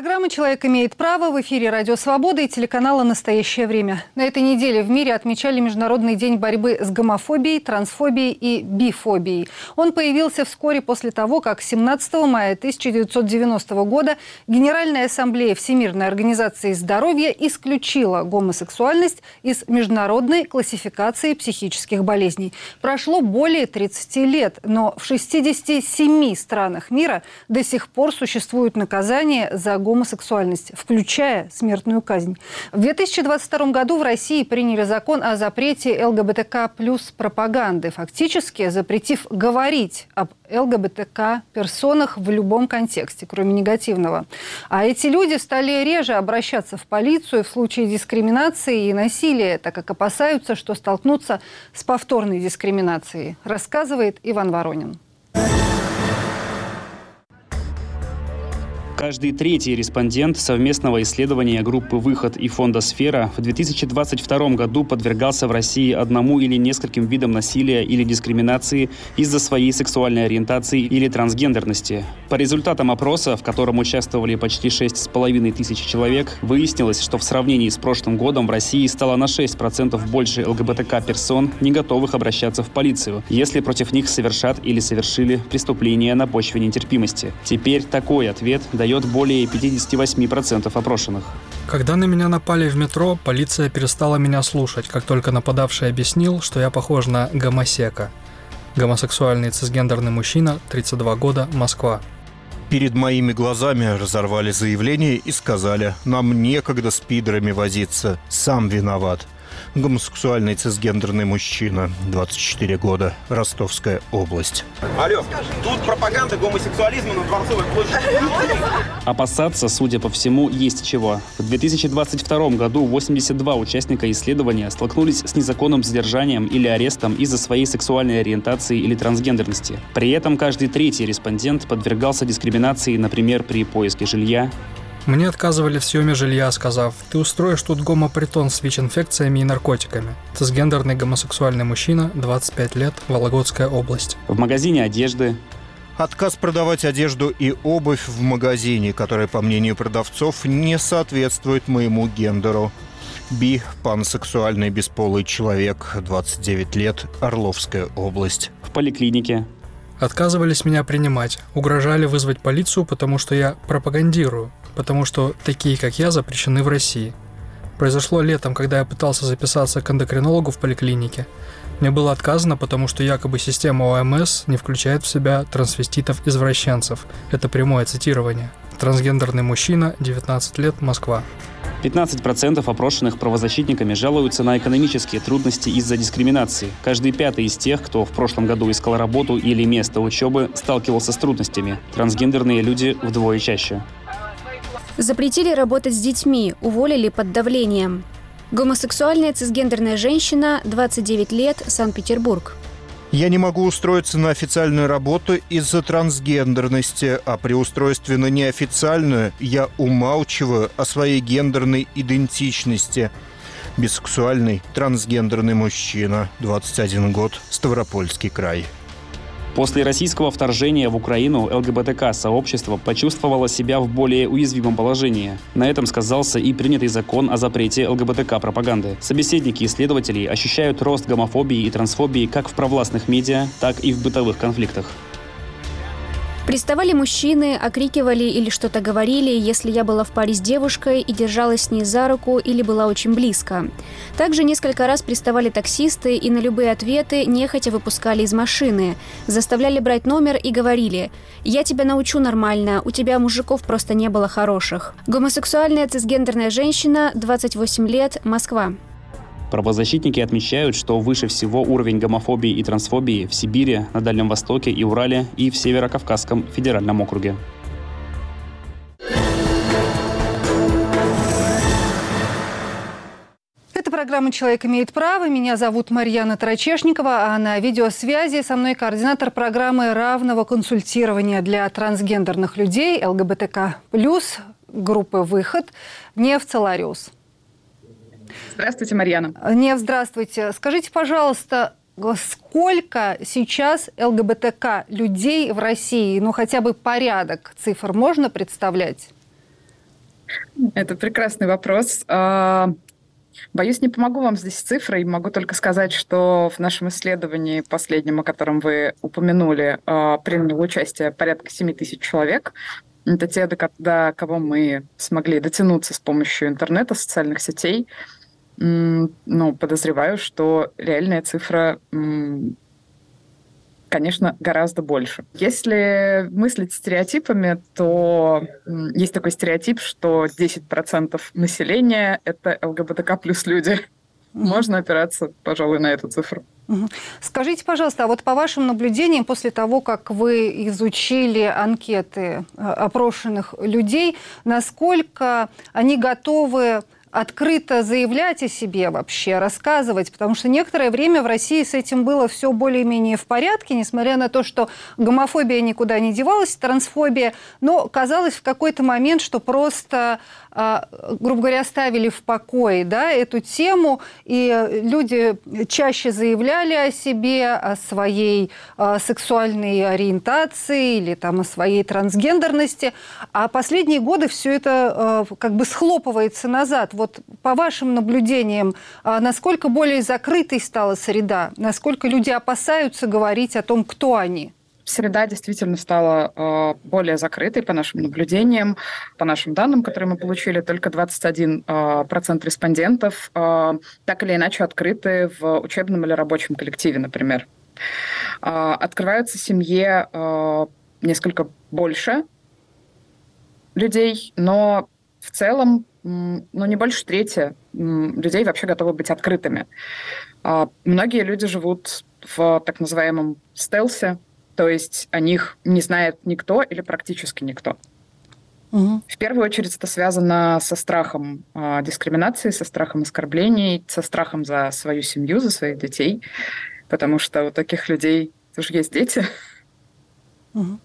Программа «Человек имеет право» в эфире «Радио Свобода» и телеканала «Настоящее время». На этой неделе в мире отмечали Международный день борьбы с гомофобией, трансфобией и бифобией. Он появился вскоре после того, как 17 мая 1990 года Генеральная ассамблея Всемирной организации здоровья исключила гомосексуальность из международной классификации психических болезней. Прошло более 30 лет, но в 67 странах мира до сих пор существуют наказания за гомосексуальность, включая смертную казнь. В 2022 году в России приняли закон о запрете ЛГБТК плюс пропаганды, фактически запретив говорить об ЛГБТК-персонах в любом контексте, кроме негативного. А эти люди стали реже обращаться в полицию в случае дискриминации и насилия, так как опасаются, что столкнутся с повторной дискриминацией, рассказывает Иван Воронин. Каждый третий респондент совместного исследования группы «Выход» и фонда «Сфера» в 2022 году подвергался в России одному или нескольким видам насилия или дискриминации из-за своей сексуальной ориентации или трансгендерности. По результатам опроса, в котором участвовали почти 6,5 тысяч человек, выяснилось, что в сравнении с прошлым годом в России стало на 6% больше ЛГБТК-персон, не готовых обращаться в полицию, если против них совершат или совершили преступления на почве нетерпимости. Теперь такой ответ дает дает более 58% опрошенных. Когда на меня напали в метро, полиция перестала меня слушать, как только нападавший объяснил, что я похож на гомосека. Гомосексуальный цисгендерный мужчина, 32 года, Москва. Перед моими глазами разорвали заявление и сказали, нам некогда с пидорами возиться, сам виноват гомосексуальный цисгендерный мужчина, 24 года, Ростовская область. Алло, тут пропаганда гомосексуализма на Дворцовой площади. Опасаться, судя по всему, есть чего. В 2022 году 82 участника исследования столкнулись с незаконным задержанием или арестом из-за своей сексуальной ориентации или трансгендерности. При этом каждый третий респондент подвергался дискриминации, например, при поиске жилья, мне отказывали в съеме жилья, сказав, ты устроишь тут гомопритон с ВИЧ-инфекциями и наркотиками. Цисгендерный гомосексуальный мужчина, 25 лет, Вологодская область. В магазине одежды Отказ продавать одежду и обувь в магазине, который, по мнению продавцов, не соответствует моему гендеру. Би – пансексуальный бесполый человек, 29 лет, Орловская область. В поликлинике Отказывались меня принимать, угрожали вызвать полицию, потому что я пропагандирую, потому что такие, как я, запрещены в России. Произошло летом, когда я пытался записаться к эндокринологу в поликлинике. Мне было отказано, потому что якобы система ОМС не включает в себя трансвеститов-извращенцев. Это прямое цитирование. Трансгендерный мужчина, 19 лет, Москва. 15% опрошенных правозащитниками жалуются на экономические трудности из-за дискриминации. Каждый пятый из тех, кто в прошлом году искал работу или место учебы, сталкивался с трудностями. Трансгендерные люди вдвое чаще. Запретили работать с детьми, уволили под давлением. Гомосексуальная цисгендерная женщина, 29 лет, Санкт-Петербург. Я не могу устроиться на официальную работу из-за трансгендерности, а при устройстве на неофициальную я умалчиваю о своей гендерной идентичности. Бисексуальный трансгендерный мужчина, 21 год, Ставропольский край. После российского вторжения в Украину ЛГБТК-сообщество почувствовало себя в более уязвимом положении. На этом сказался и принятый закон о запрете ЛГБТК-пропаганды. Собеседники исследователей ощущают рост гомофобии и трансфобии как в провластных медиа, так и в бытовых конфликтах. Приставали мужчины, окрикивали или что-то говорили, если я была в паре с девушкой и держалась с ней за руку или была очень близко. Также несколько раз приставали таксисты и на любые ответы нехотя выпускали из машины, заставляли брать номер и говорили «Я тебя научу нормально, у тебя мужиков просто не было хороших». Гомосексуальная цисгендерная женщина, 28 лет, Москва. Правозащитники отмечают, что выше всего уровень гомофобии и трансфобии в Сибири, на Дальнем Востоке и Урале и в Северо-Кавказском федеральном округе. Это программа «Человек имеет право». Меня зовут Марьяна Трачешникова, а на видеосвязи со мной координатор программы равного консультирования для трансгендерных людей ЛГБТК+, группы «Выход» Нев Целариус. Здравствуйте, Марьяна. Нев, здравствуйте. Скажите, пожалуйста, сколько сейчас ЛГБТК людей в России? Ну, хотя бы порядок цифр можно представлять? Это прекрасный вопрос. А, боюсь, не помогу вам здесь цифрой. Могу только сказать, что в нашем исследовании, последнем, о котором вы упомянули, а, приняло участие порядка 7 тысяч человек. Это те, до кого мы смогли дотянуться с помощью интернета, социальных сетей ну, подозреваю, что реальная цифра, конечно, гораздо больше. Если мыслить стереотипами, то есть такой стереотип, что 10% населения — это ЛГБТК плюс люди. Можно опираться, пожалуй, на эту цифру. Скажите, пожалуйста, а вот по вашим наблюдениям, после того, как вы изучили анкеты э, опрошенных людей, насколько они готовы открыто заявлять о себе вообще, рассказывать, потому что некоторое время в России с этим было все более-менее в порядке, несмотря на то, что гомофобия никуда не девалась, трансфобия, но казалось в какой-то момент, что просто а, грубо говоря, оставили в покое да, эту тему, и люди чаще заявляли о себе, о своей а, сексуальной ориентации или там, о своей трансгендерности, а последние годы все это а, как бы схлопывается назад. Вот по вашим наблюдениям, насколько более закрытой стала среда, насколько люди опасаются говорить о том, кто они? среда действительно стала э, более закрытой по нашим наблюдениям, по нашим данным, которые мы получили. Только 21% э, процент респондентов э, так или иначе открыты в учебном или рабочем коллективе, например. Э, открываются семье э, несколько больше людей, но в целом ну, не больше трети людей вообще готовы быть открытыми. Многие люди живут в так называемом стелсе, то есть о них не знает никто или практически никто. Угу. В первую очередь это связано со страхом э, дискриминации, со страхом оскорблений, со страхом за свою семью, за своих детей, потому что у таких людей тоже есть дети. Угу.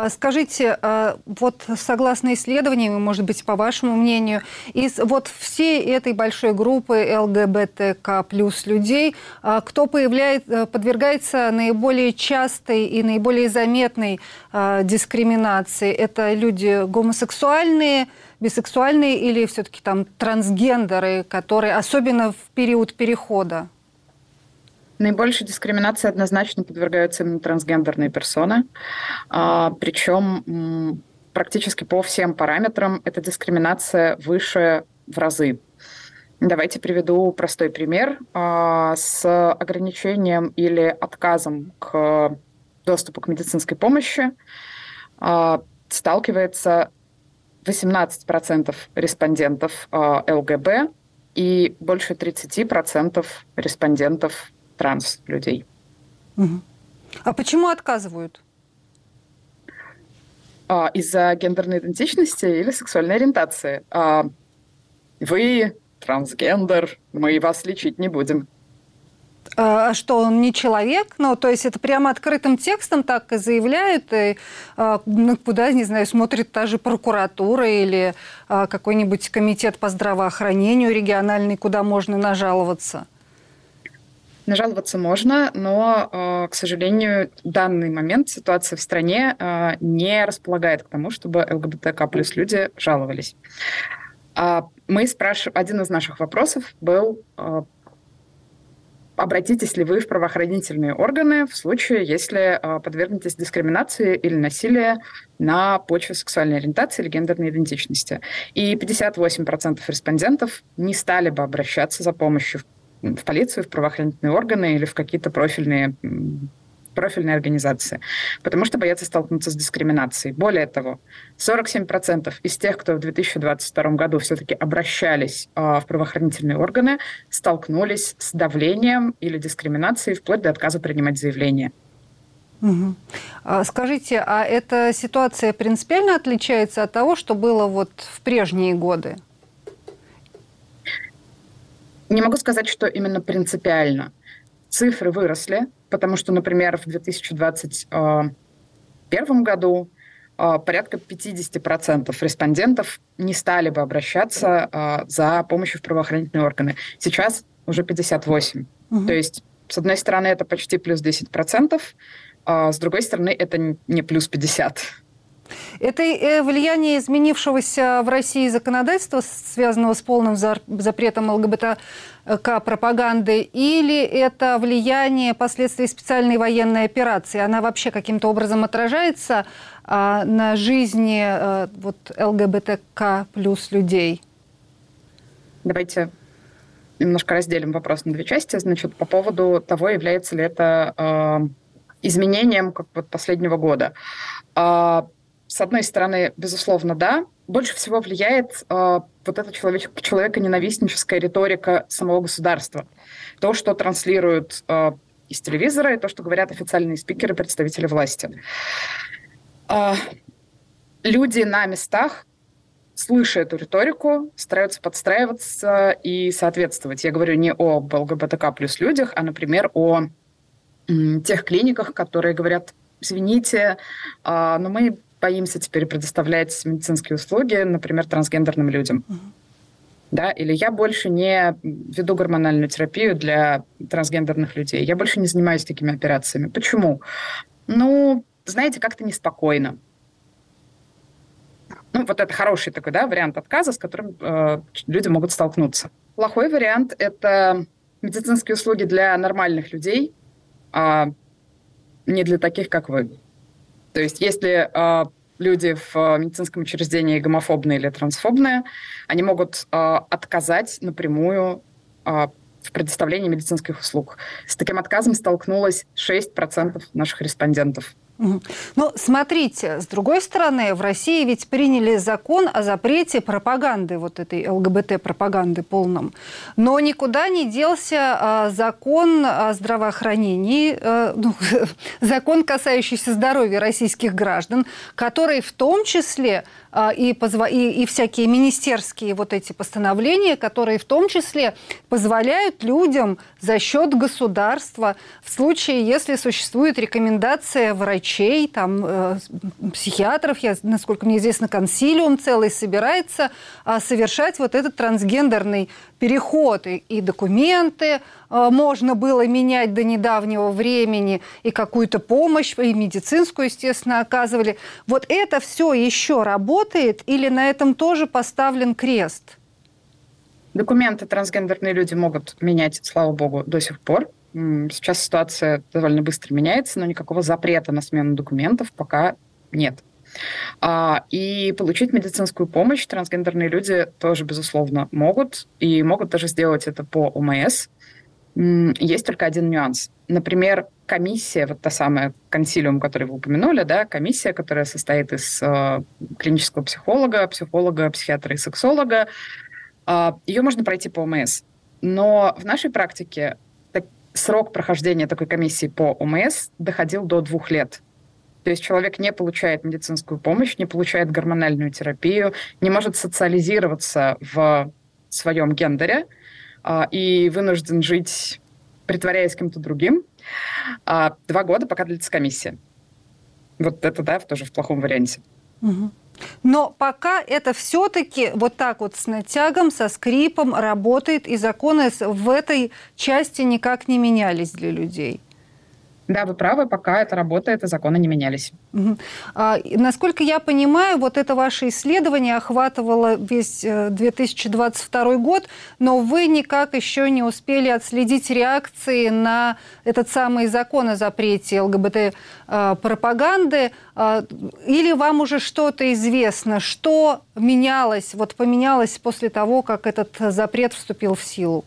А скажите, а вот согласно исследованиям, может быть, по вашему мнению, из вот всей этой большой группы ЛГБТК плюс людей, а кто появляет, э, подвергается наиболее частой и наиболее заметной дискриминации? Это люди гомосексуальные, бисексуальные или все-таки там трансгендеры, которые особенно в период перехода? Наибольшей дискриминации однозначно подвергаются именно трансгендерные персоны. А, причем практически по всем параметрам эта дискриминация выше в разы. Давайте приведу простой пример. А, с ограничением или отказом к доступу к медицинской помощи а, сталкивается 18% респондентов ЛГБ и больше 30% респондентов транс-людей. А почему отказывают? Из-за гендерной идентичности или сексуальной ориентации. Вы трансгендер, мы вас лечить не будем. А, а что, он не человек? Ну, то есть это прямо открытым текстом так и заявляют, и а, ну, куда, не знаю, смотрит та же прокуратура или а, какой-нибудь комитет по здравоохранению региональный, куда можно нажаловаться? Нажаловаться можно, но, к сожалению, в данный момент ситуация в стране не располагает к тому, чтобы ЛГБТК плюс люди жаловались. Мы спрашиваем, один из наших вопросов был, э, обратитесь ли вы в правоохранительные органы в случае, если э, подвергнетесь дискриминации или насилию на почве сексуальной ориентации или гендерной идентичности. И 58% респондентов не стали бы обращаться за помощью в полицию, в правоохранительные органы или в какие-то профильные профильной организации, потому что боятся столкнуться с дискриминацией. Более того, 47% из тех, кто в 2022 году все-таки обращались э, в правоохранительные органы, столкнулись с давлением или дискриминацией вплоть до отказа принимать заявление. Угу. скажите, а эта ситуация принципиально отличается от того, что было вот в прежние годы? Не могу сказать, что именно принципиально. Цифры выросли, потому что, например, в 2021 году а, порядка 50% респондентов не стали бы обращаться а, за помощью в правоохранительные органы. Сейчас уже 58%. Угу. То есть, с одной стороны, это почти плюс 10%, а с другой стороны, это не плюс 50%. Это э, влияние изменившегося в России законодательства, связанного с полным запретом ЛГБТК пропаганды, или это влияние последствий специальной военной операции? Она вообще каким-то образом отражается а, на жизни а, вот, ЛГБТК плюс людей? Давайте немножко разделим вопрос на две части. Значит, по поводу того, является ли это э, изменением как вот последнего года. Э, с одной стороны, безусловно, да. Больше всего влияет э, вот эта человек, человеконенавистническая риторика самого государства. То, что транслируют э, из телевизора, и то, что говорят официальные спикеры, представители власти. Э, люди на местах, слыша эту риторику, стараются подстраиваться и соответствовать. Я говорю не о ЛГБТК плюс людях, а, например, о тех клиниках, которые говорят, извините, но мы боимся теперь предоставлять медицинские услуги, например, трансгендерным людям. Да, или я больше не веду гормональную терапию для трансгендерных людей. Я больше не занимаюсь такими операциями. Почему? Ну, знаете, как-то неспокойно. Ну, вот это хороший такой, да, вариант отказа, с которым э, люди могут столкнуться. Плохой вариант – это медицинские услуги для нормальных людей, а не для таких, как вы. То есть если э, люди в э, медицинском учреждении гомофобные или трансфобные, они могут э, отказать напрямую э, в предоставлении медицинских услуг. С таким отказом столкнулось 6% наших респондентов. Ну, смотрите, с другой стороны, в России ведь приняли закон о запрете пропаганды, вот этой ЛГБТ-пропаганды полном. Но никуда не делся а, закон о здравоохранении, а, ну, закон, касающийся здоровья российских граждан, который в том числе а, и, и, и всякие министерские вот эти постановления, которые в том числе позволяют людям за счет государства в случае, если существует рекомендация врачей, там, э, психиатров, я, насколько мне известно, консилиум целый собирается э, совершать вот этот трансгендерный переход и, и документы э, можно было менять до недавнего времени, и какую-то помощь, и медицинскую, естественно, оказывали. Вот это все еще работает или на этом тоже поставлен крест? Документы трансгендерные люди могут менять, слава богу, до сих пор. Сейчас ситуация довольно быстро меняется, но никакого запрета на смену документов пока нет. А, и получить медицинскую помощь трансгендерные люди тоже, безусловно, могут, и могут даже сделать это по ОМС. Есть только один нюанс. Например, комиссия, вот та самая консилиум, который вы упомянули, да, комиссия, которая состоит из э, клинического психолога, психолога, психиатра и сексолога, э, ее можно пройти по ОМС. Но в нашей практике так, срок прохождения такой комиссии по ОМС доходил до двух лет. То есть человек не получает медицинскую помощь, не получает гормональную терапию, не может социализироваться в своем гендере и вынужден жить притворяясь кем-то другим, а два года, пока длится комиссия. Вот это, да, тоже в плохом варианте. Но пока это все-таки вот так вот с натягом, со скрипом работает, и законы в этой части никак не менялись для людей. Да, вы правы, пока это работает, и законы не менялись. Угу. А, насколько я понимаю, вот это ваше исследование охватывало весь 2022 э, год, но вы никак еще не успели отследить реакции на этот самый закон о запрете ЛГБТ-пропаганды, а, или вам уже что-то известно, что менялось, вот поменялось после того, как этот запрет вступил в силу?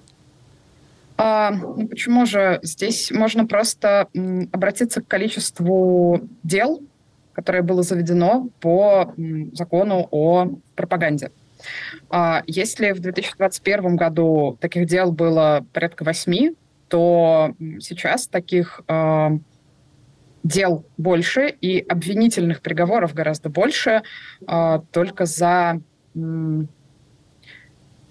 А, ну почему же? Здесь можно просто обратиться к количеству дел, которое было заведено по закону о пропаганде. А, если в 2021 году таких дел было порядка восьми, то сейчас таких а, дел больше и обвинительных приговоров гораздо больше а, только за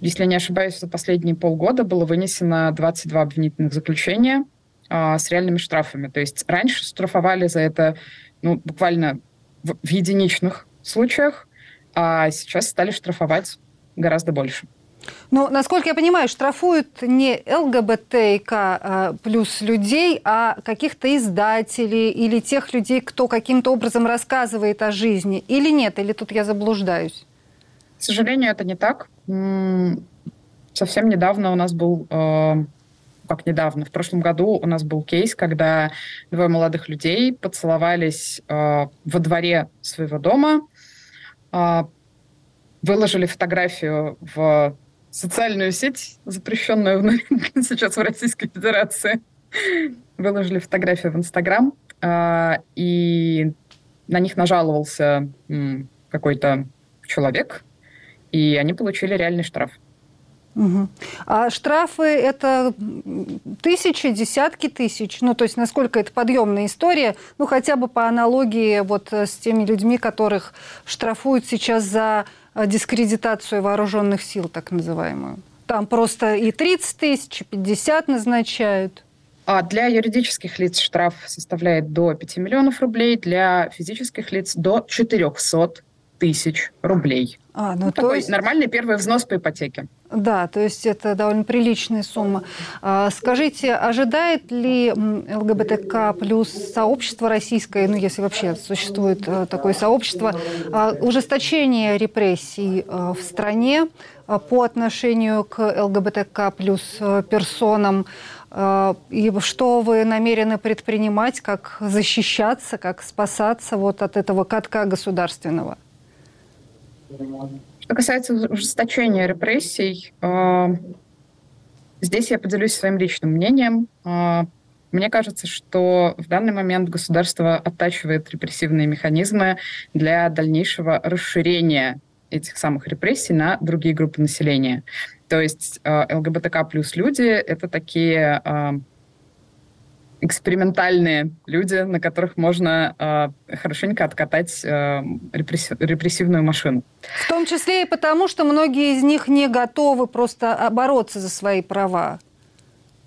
если не ошибаюсь, за последние полгода было вынесено 22 обвинительных заключения а, с реальными штрафами. То есть раньше штрафовали за это ну, буквально в, в единичных случаях, а сейчас стали штрафовать гораздо больше. Ну, насколько я понимаю, штрафуют не ЛГБТК а, плюс людей, а каких-то издателей или тех людей, кто каким-то образом рассказывает о жизни. Или нет? Или тут я заблуждаюсь? К сожалению, это не так. Совсем недавно у нас был э, как недавно, в прошлом году у нас был кейс, когда двое молодых людей поцеловались э, во дворе своего дома, э, выложили фотографию в социальную сеть, запрещенную сейчас в Российской Федерации, выложили фотографию в Инстаграм, и на них нажаловался какой-то человек, и они получили реальный штраф. Угу. А штрафы это тысячи, десятки тысяч? Ну, то есть насколько это подъемная история? Ну, хотя бы по аналогии вот с теми людьми, которых штрафуют сейчас за э, дискредитацию вооруженных сил, так называемую. Там просто и 30 тысяч, и 50 назначают. А для юридических лиц штраф составляет до 5 миллионов рублей, для физических лиц до 400 тысяч рублей. А, ну, ну, то такой есть... нормальный первый взнос по ипотеке. Да, то есть это довольно приличная сумма. А, скажите, ожидает ли ЛГБТК плюс сообщество российское, ну если вообще существует э, такое сообщество, а, ужесточение репрессий э, в стране по отношению к ЛГБТК плюс э, персонам? И что вы намерены предпринимать, как защищаться, как спасаться вот от этого катка государственного? Что касается ужесточения репрессий, э, здесь я поделюсь своим личным мнением. Э, мне кажется, что в данный момент государство оттачивает репрессивные механизмы для дальнейшего расширения этих самых репрессий на другие группы населения. То есть э, ЛГБТК плюс люди — это такие экспериментальные люди, на которых можно э, хорошенько откатать э, репрессив, репрессивную машину. В том числе и потому, что многие из них не готовы просто бороться за свои права,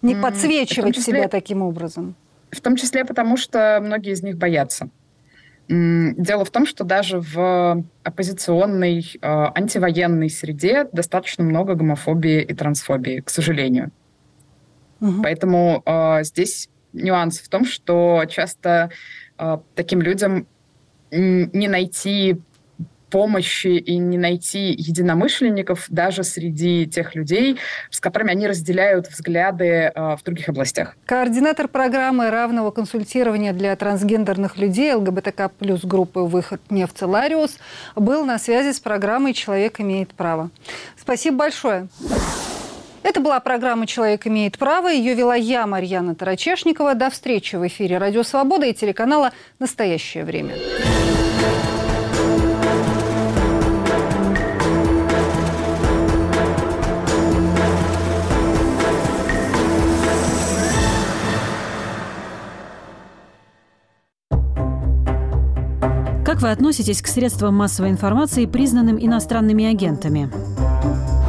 не подсвечивать числе, себя таким образом. В том числе потому, что многие из них боятся. Дело в том, что даже в оппозиционной, э, антивоенной среде достаточно много гомофобии и трансфобии, к сожалению. Угу. Поэтому э, здесь нюанс в том, что часто э, таким людям не найти помощи и не найти единомышленников даже среди тех людей, с которыми они разделяют взгляды в других областях. Координатор программы равного консультирования для трансгендерных людей ЛГБТК плюс группы «Выход Нефтелариус» был на связи с программой «Человек имеет право». Спасибо большое. Это была программа «Человек имеет право». Ее вела я, Марьяна Тарачешникова. До встречи в эфире «Радио Свобода» и телеканала «Настоящее время». Как вы относитесь к средствам массовой информации, признанным иностранными агентами?